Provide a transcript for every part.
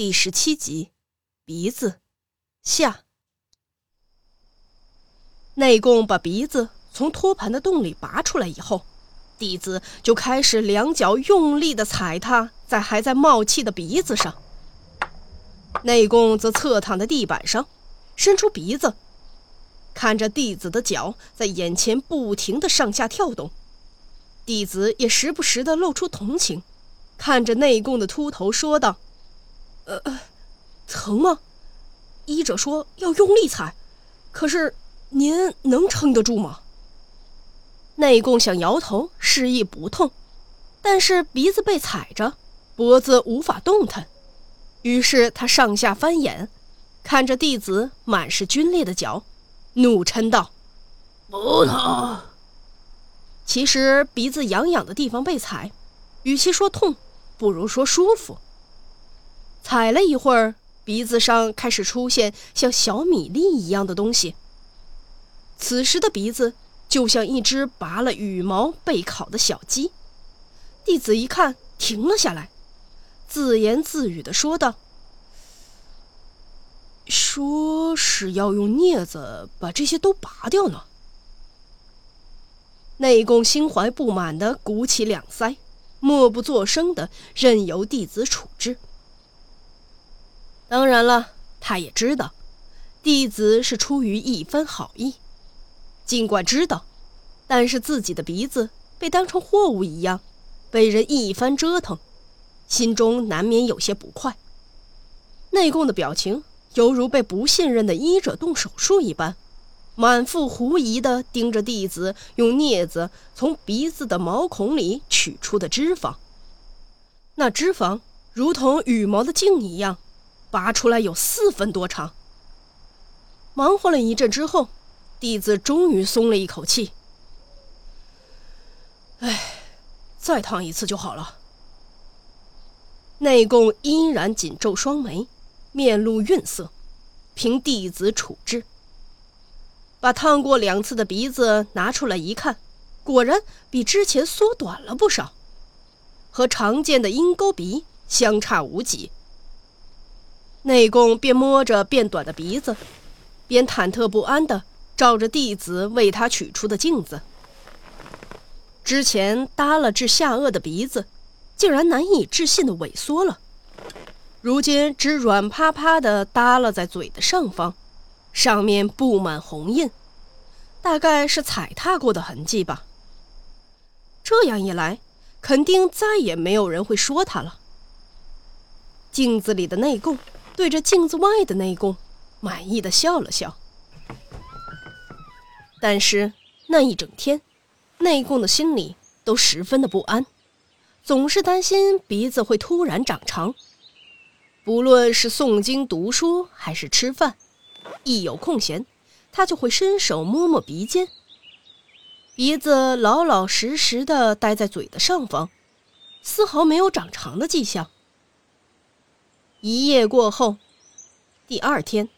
第十七集，鼻子下。内供把鼻子从托盘的洞里拔出来以后，弟子就开始两脚用力的踩踏在还在冒气的鼻子上。内供则侧躺在地板上，伸出鼻子，看着弟子的脚在眼前不停的上下跳动。弟子也时不时的露出同情，看着内供的秃头说道。呃，疼吗？医者说要用力踩，可是您能撑得住吗？内供想摇头示意不痛，但是鼻子被踩着，脖子无法动弹，于是他上下翻眼，看着弟子满是皲裂的脚，怒嗔道：“不疼。”其实鼻子痒痒的地方被踩，与其说痛，不如说舒服。踩了一会儿，鼻子上开始出现像小米粒一样的东西。此时的鼻子就像一只拔了羽毛被烤的小鸡。弟子一看，停了下来，自言自语的说道：“说是要用镊子把这些都拔掉呢。”内供心怀不满的鼓起两腮，默不作声的任由弟子处置。当然了，他也知道，弟子是出于一番好意。尽管知道，但是自己的鼻子被当成货物一样，被人一番折腾，心中难免有些不快。内供的表情犹如被不信任的医者动手术一般，满腹狐疑地盯着弟子用镊子从鼻子的毛孔里取出的脂肪。那脂肪如同羽毛的茎一样。拔出来有四分多长。忙活了一阵之后，弟子终于松了一口气。哎，再烫一次就好了。内供依然紧皱双眉，面露愠色，凭弟子处置。把烫过两次的鼻子拿出来一看，果然比之前缩短了不少，和常见的鹰钩鼻相差无几。内供便摸着变短的鼻子，边忐忑不安地照着弟子为他取出的镜子。之前耷了至下颚的鼻子，竟然难以置信地萎缩了，如今只软趴趴地耷了在嘴的上方，上面布满红印，大概是踩踏过的痕迹吧。这样一来，肯定再也没有人会说他了。镜子里的内供。对着镜子外的内供，满意的笑了笑。但是那一整天，内供的心里都十分的不安，总是担心鼻子会突然长长。不论是诵经读书还是吃饭，一有空闲，他就会伸手摸摸鼻尖。鼻子老老实实的待在嘴的上方，丝毫没有长长的迹象。一夜过后，第二天，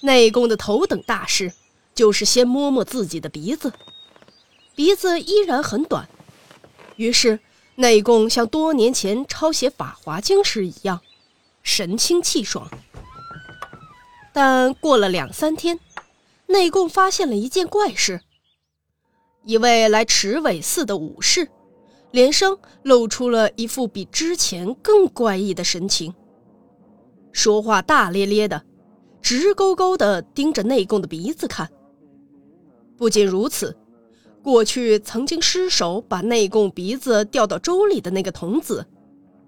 内供的头等大事就是先摸摸自己的鼻子，鼻子依然很短。于是，内供像多年前抄写《法华经》时一样，神清气爽。但过了两三天，内供发现了一件怪事：一位来池尾寺的武士。连声露出了一副比之前更怪异的神情，说话大咧咧的，直勾勾的盯着内供的鼻子看。不仅如此，过去曾经失手把内供鼻子掉到粥里的那个童子，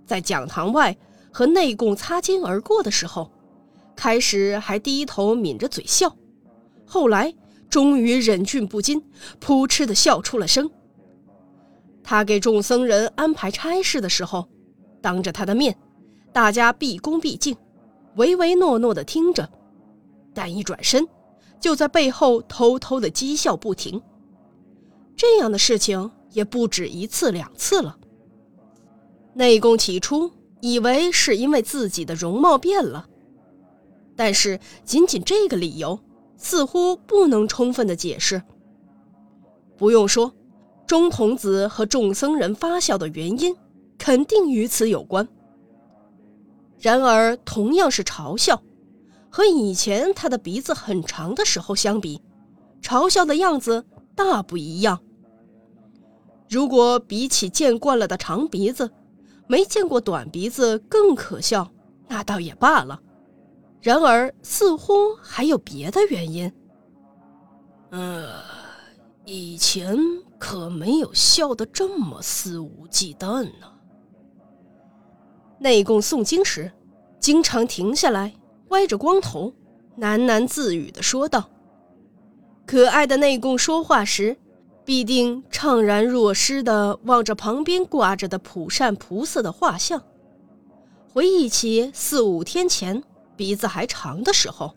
在讲堂外和内供擦肩而过的时候，开始还低头抿着嘴笑，后来终于忍俊不禁，扑哧的笑出了声。他给众僧人安排差事的时候，当着他的面，大家毕恭毕敬，唯唯诺诺地听着，但一转身，就在背后偷偷地讥笑不停。这样的事情也不止一次两次了。内供起初以为是因为自己的容貌变了，但是仅仅这个理由似乎不能充分的解释。不用说。钟童子和众僧人发笑的原因，肯定与此有关。然而同样是嘲笑，和以前他的鼻子很长的时候相比，嘲笑的样子大不一样。如果比起见惯了的长鼻子，没见过短鼻子更可笑，那倒也罢了。然而似乎还有别的原因。呃，以前可没有笑得这么肆无忌惮呢。内供诵经时，经常停下来，歪着光头，喃喃自语的说道：“可爱的内供说话时。”必定怅然若失地望着旁边挂着的普善菩萨的画像，回忆起四五天前鼻子还长的时候。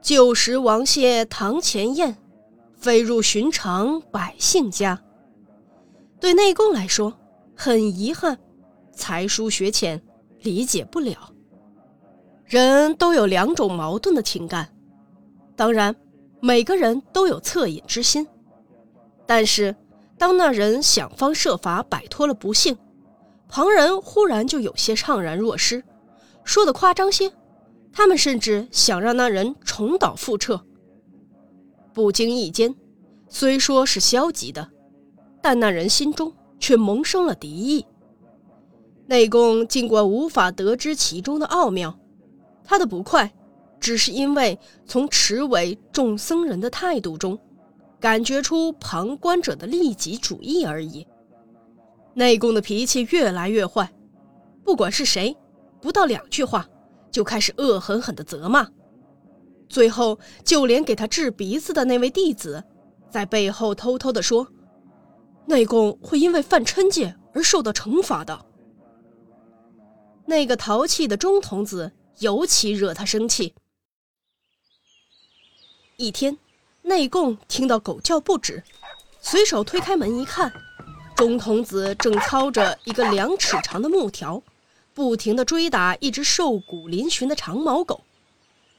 旧时王谢堂前燕，飞入寻常百姓家。对内供来说，很遗憾，才疏学浅，理解不了。人都有两种矛盾的情感，当然，每个人都有恻隐之心。但是，当那人想方设法摆脱了不幸，旁人忽然就有些怅然若失。说的夸张些，他们甚至想让那人重蹈覆辙。不经意间，虽说是消极的，但那人心中却萌生了敌意。内功尽管无法得知其中的奥妙，他的不快，只是因为从持尾众僧人的态度中。感觉出旁观者的利己主义而已。内功的脾气越来越坏，不管是谁，不到两句话就开始恶狠狠地责骂。最后，就连给他治鼻子的那位弟子，在背后偷偷地说：“内功会因为犯嗔戒而受到惩罚的。”那个淘气的钟童子尤其惹他生气。一天。内供听到狗叫不止，随手推开门一看，钟童子正操着一个两尺长的木条，不停地追打一只瘦骨嶙峋的长毛狗。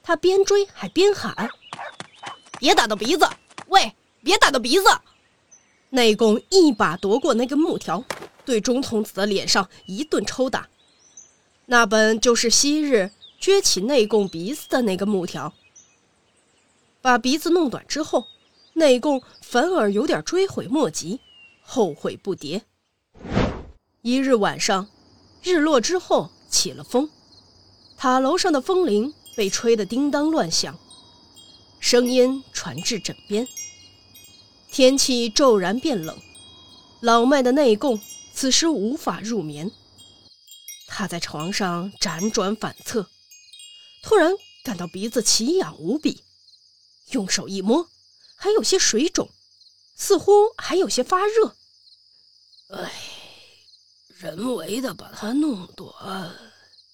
他边追还边喊：“别打到鼻子！喂，别打到鼻子！”内供一把夺过那根木条，对钟童子的脸上一顿抽打。那本就是昔日撅起内供鼻子的那个木条。把鼻子弄短之后，内供反而有点追悔莫及，后悔不迭。一日晚上，日落之后起了风，塔楼上的风铃被吹得叮当乱响，声音传至枕边。天气骤然变冷，老迈的内供此时无法入眠。他在床上辗转反侧，突然感到鼻子奇痒无比。用手一摸，还有些水肿，似乎还有些发热。哎，人为的把它弄短，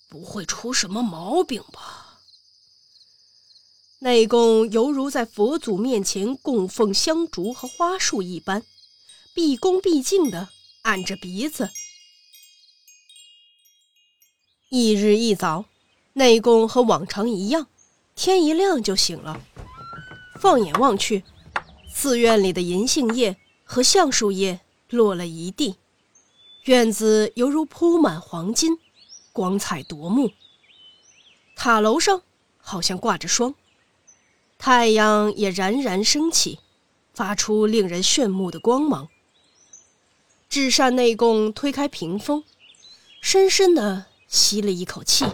不会出什么毛病吧？内供犹如在佛祖面前供奉香烛和花束一般，毕恭毕敬地按着鼻子。一日一早，内供和往常一样，天一亮就醒了。放眼望去，寺院里的银杏叶和橡树叶落了一地，院子犹如铺满黄金，光彩夺目。塔楼上好像挂着霜，太阳也冉冉升起，发出令人炫目的光芒。至善内供推开屏风，深深的吸了一口气。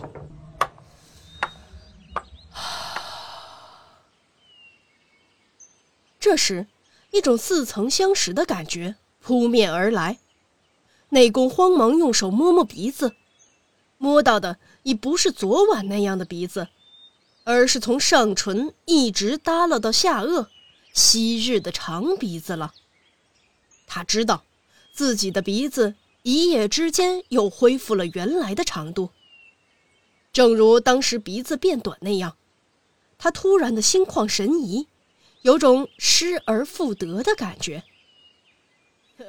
这时，一种似曾相识的感觉扑面而来。内功慌忙用手摸摸鼻子，摸到的已不是昨晚那样的鼻子，而是从上唇一直耷拉到下颚，昔日的长鼻子了。他知道，自己的鼻子一夜之间又恢复了原来的长度，正如当时鼻子变短那样。他突然的心旷神怡。有种失而复得的感觉。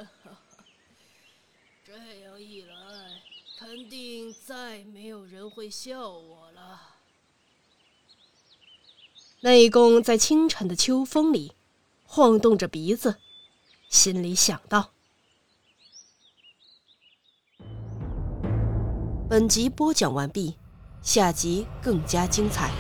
这样一来，肯定再没有人会笑我了。内功在清晨的秋风里晃动着鼻子，心里想到。本集播讲完毕，下集更加精彩。